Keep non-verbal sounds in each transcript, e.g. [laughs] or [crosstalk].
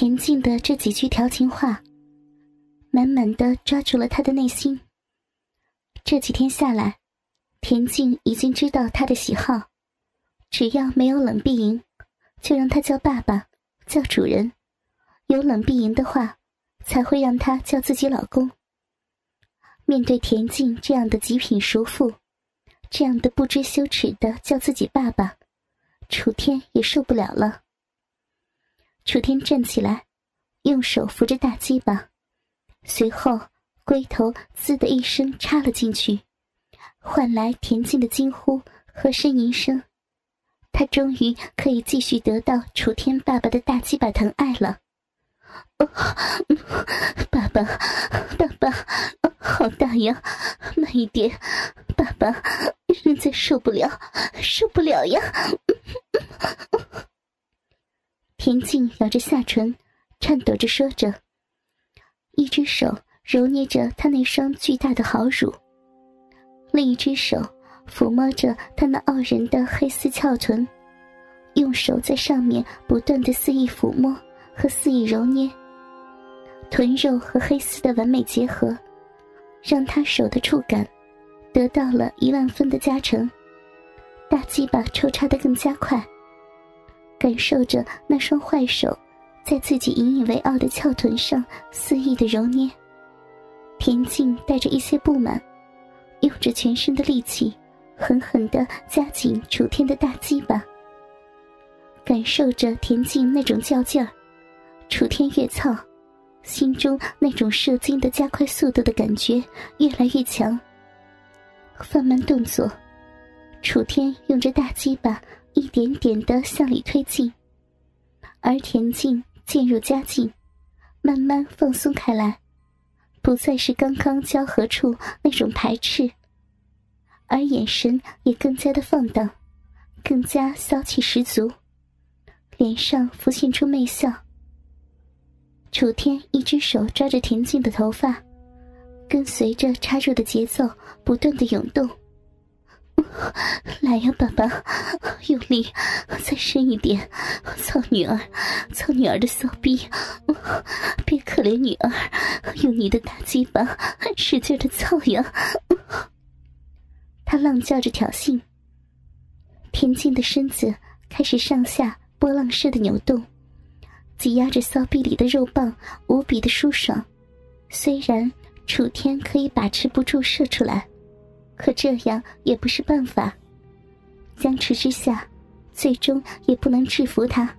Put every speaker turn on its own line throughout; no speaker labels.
田静的这几句调情话，满满的抓住了他的内心。这几天下来，田静已经知道他的喜好，只要没有冷碧莹，就让他叫爸爸，叫主人；有冷碧莹的话，才会让他叫自己老公。面对田静这样的极品熟妇，这样的不知羞耻的叫自己爸爸，楚天也受不了了。楚天站起来，用手扶着大鸡巴，随后龟头“滋”的一声插了进去，换来田静的惊呼和呻吟声。他终于可以继续得到楚天爸爸的大鸡巴疼爱了。哦爸爸，爸爸，好大呀！慢一点，爸爸，人在受不了，受不了呀！田静咬着下唇，颤抖着说着，一只手揉捏着他那双巨大的好乳，另一只手抚摸着他那傲人的黑丝翘臀，用手在上面不断的肆意抚摸和肆意揉捏。臀肉和黑丝的完美结合，让他手的触感得到了一万分的加成，大鸡巴抽插的更加快。感受着那双坏手，在自己引以为傲的翘臀上肆意的揉捏，田静带着一些不满，用着全身的力气，狠狠的夹紧楚天的大鸡巴。感受着田静那种较劲儿，楚天越操，心中那种射精的加快速度的感觉越来越强。放慢动作，楚天用着大鸡巴。一点点的向里推进，而田径渐入佳境，慢慢放松开来，不再是刚刚交合处那种排斥，而眼神也更加的放荡，更加骚气十足，脸上浮现出媚笑。楚天一只手抓着田径的头发，跟随着插入的节奏不断的涌动。来呀，爸爸，用力，再深一点！操女儿，操女儿的骚逼！别可怜女儿，用你的大鸡巴使劲的操呀！他浪叫着挑衅，田静的身子开始上下波浪式的扭动，挤压着骚逼里的肉棒，无比的舒爽。虽然楚天可以把持不住射出来。可这样也不是办法。僵持之下，最终也不能制服他，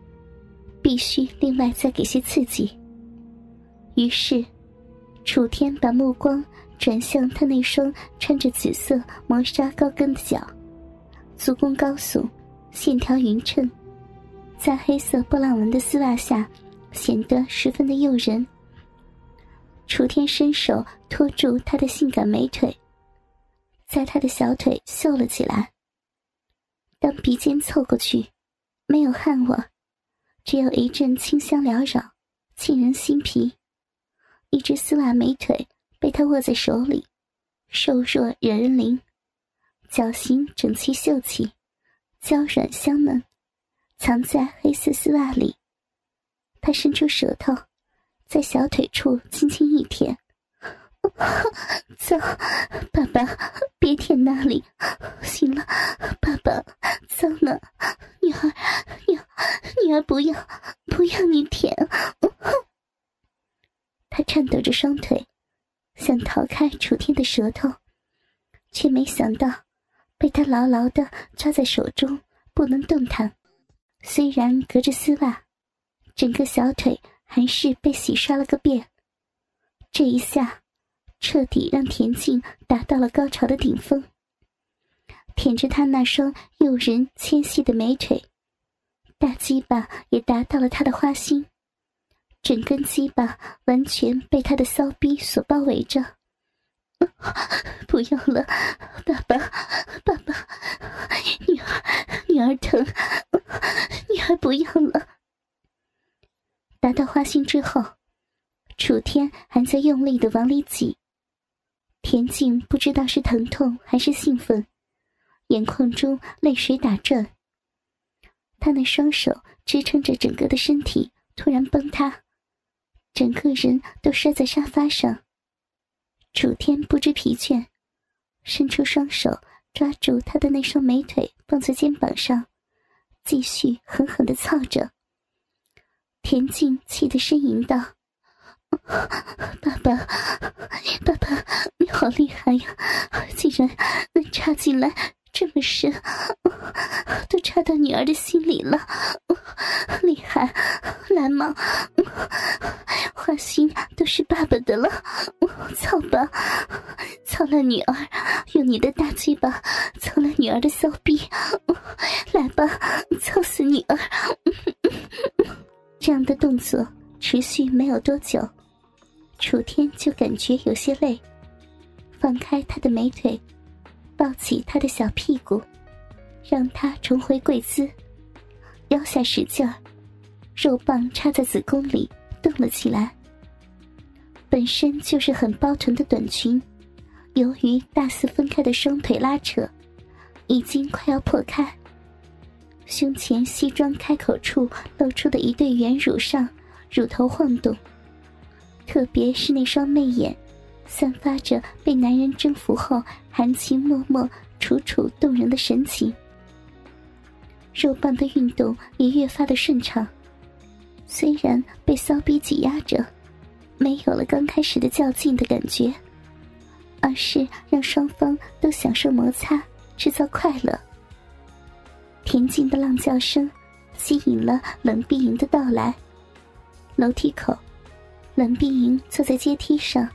必须另外再给些刺激。于是，楚天把目光转向他那双穿着紫色磨砂高跟的脚，足弓高耸，线条匀称，在黑色波浪纹的丝袜下，显得十分的诱人。楚天伸手托住他的性感美腿。在他的小腿秀了起来。当鼻尖凑过去，没有汗味，只有一阵清香缭绕，沁人心脾。一只丝袜美腿被他握在手里，瘦弱惹人怜，脚型整齐秀气，娇软香嫩，藏在黑色丝袜里。他伸出舌头，在小腿处轻轻一舔。脏，爸爸，别舔那里。行了，爸爸，脏了，女儿，女女儿不要，不要你舔。他颤抖着双腿，想逃开楚天的舌头，却没想到被他牢牢的抓在手中，不能动弹。虽然隔着丝袜，整个小腿还是被洗刷了个遍。这一下。彻底让田静达到了高潮的顶峰，舔着他那双诱人纤细的美腿，大鸡巴也达到了他的花心，整根鸡巴完全被他的骚逼所包围着。[laughs] 不要了，爸爸，爸爸，女儿，女儿疼，女儿不要了。达到花心之后，楚天还在用力的往里挤。田静不知道是疼痛还是兴奋，眼眶中泪水打转。他那双手支撑着整个的身体突然崩塌，整个人都摔在沙发上。楚天不知疲倦，伸出双手抓住他的那双美腿，放在肩膀上，继续狠狠的操着。田静气得呻吟道：“爸爸，爸爸，你好厉害呀！竟然能插进来这么深，都插到女儿的心里了，厉害！来嘛，花心都是爸爸的了，操吧，操了女儿，用你的大鸡巴操了女儿的骚逼，来吧，操死女儿！” [laughs] 这样的动作持续没有多久，楚天就感觉有些累，放开他的美腿，抱起他的小屁股，让他重回跪姿，腰下使劲儿，肉棒插在子宫里动了起来。本身就是很包臀的短裙，由于大肆分开的双腿拉扯，已经快要破开。胸前西装开口处露出的一对圆乳上，乳头晃动。特别是那双媚眼，散发着被男人征服后含情脉脉、楚楚动人的神情。肉棒的运动也越发的顺畅，虽然被骚逼挤压着，没有了刚开始的较劲的感觉，而是让双方都享受摩擦，制造快乐。恬静的浪叫声吸引了冷碧莹的到来。楼梯口，冷碧莹坐在阶梯上，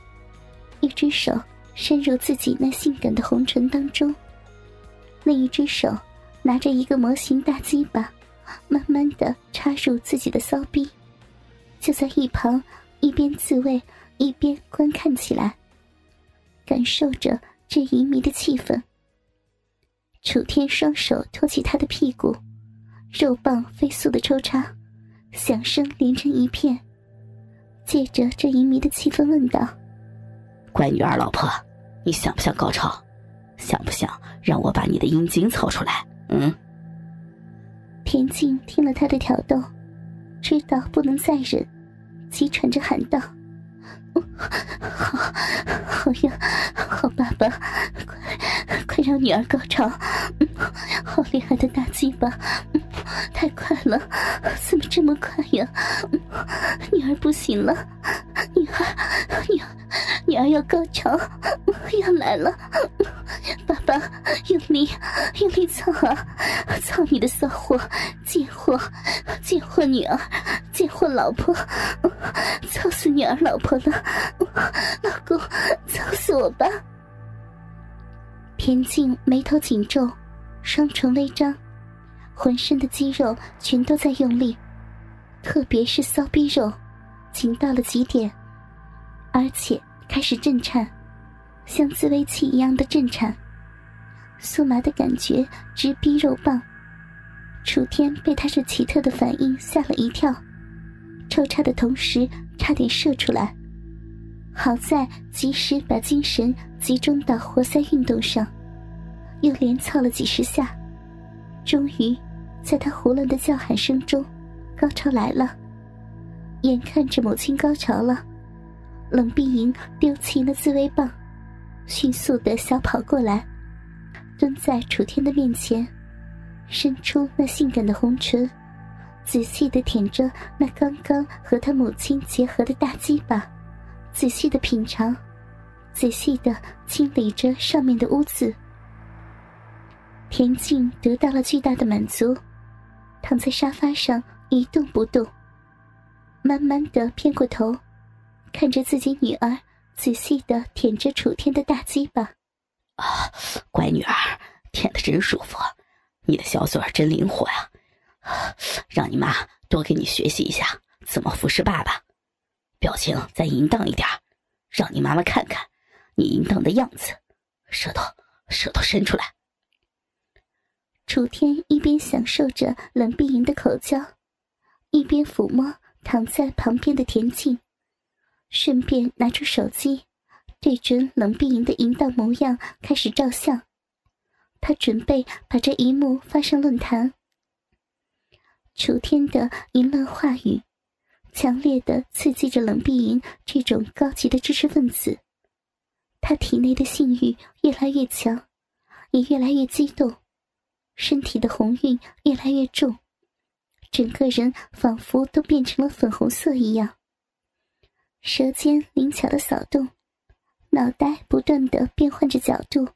一只手伸入自己那性感的红唇当中，另一只手拿着一个模型大鸡巴，慢慢的插入自己的骚逼，就在一旁一边自慰一边观看起来，感受着这淫靡的气氛。楚天双手托起他的屁股，肉棒飞速的抽插，响声连成一片。借着这淫靡的气氛问道：“
乖女儿，老婆，你想不想高潮？想不想让我把你的阴茎操出来？”嗯。
田静听了他的挑逗，知道不能再忍，急喘着喊道。好，好呀，好爸爸，快快让女儿高潮！嗯好厉害的大鸡巴，太快了，怎么这么快呀？女儿不行了，女儿，女儿，女儿要高潮，要来了！爸爸，用力，用力操啊！操你的骚货，贱货，贱货女儿，贱货老婆，操死女儿老婆了！老公，操死我吧！田静眉头紧皱，双唇微张，浑身的肌肉全都在用力，特别是骚逼肉，紧到了极点，而且开始震颤，像自慰器一样的震颤。酥麻的感觉直逼肉棒，楚天被他这奇特的反应吓了一跳，抽插的同时差点射出来，好在及时把精神集中到活塞运动上，又连操了几十下，终于在他胡乱的叫喊声中，高潮来了。眼看着母亲高潮了，冷碧莹丢弃了自慰棒，迅速的小跑过来。蹲在楚天的面前，伸出那性感的红唇，仔细的舔着那刚刚和他母亲结合的大鸡巴，仔细的品尝，仔细的清理着上面的污渍。田静得到了巨大的满足，躺在沙发上一动不动，慢慢的偏过头，看着自己女儿仔细的舔着楚天的大鸡巴。
啊，乖女儿，舔的真舒服，你的小嘴儿真灵活呀！让你妈多给你学习一下怎么服侍爸爸，表情再淫荡一点，让你妈妈看看你淫荡的样子，舌头舌头伸出来。
楚天一边享受着冷碧莹的口交，一边抚摸躺在旁边的田静，顺便拿出手机。对准冷碧莹的淫荡模样开始照相，他准备把这一幕发上论坛。楚天的淫乱话语，强烈的刺激着冷碧莹这种高级的知识分子。他体内的性欲越来越强，也越来越激动，身体的红晕越来越重，整个人仿佛都变成了粉红色一样。舌尖灵巧的扫动，脑袋不断的变换着角度，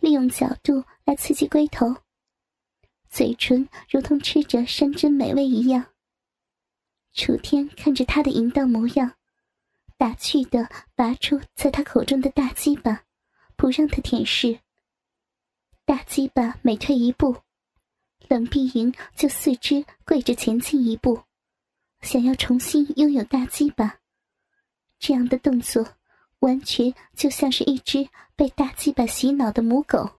利用角度来刺激龟头。嘴唇如同吃着山珍美味一样。楚天看着他的淫荡模样，打趣的拔出在他口中的大鸡巴，不让他舔舐。大鸡巴每退一步，冷碧莹就四肢跪着前进一步，想要重新拥有大鸡巴。这样的动作，完全就像是一只被大鸡巴洗脑的母狗。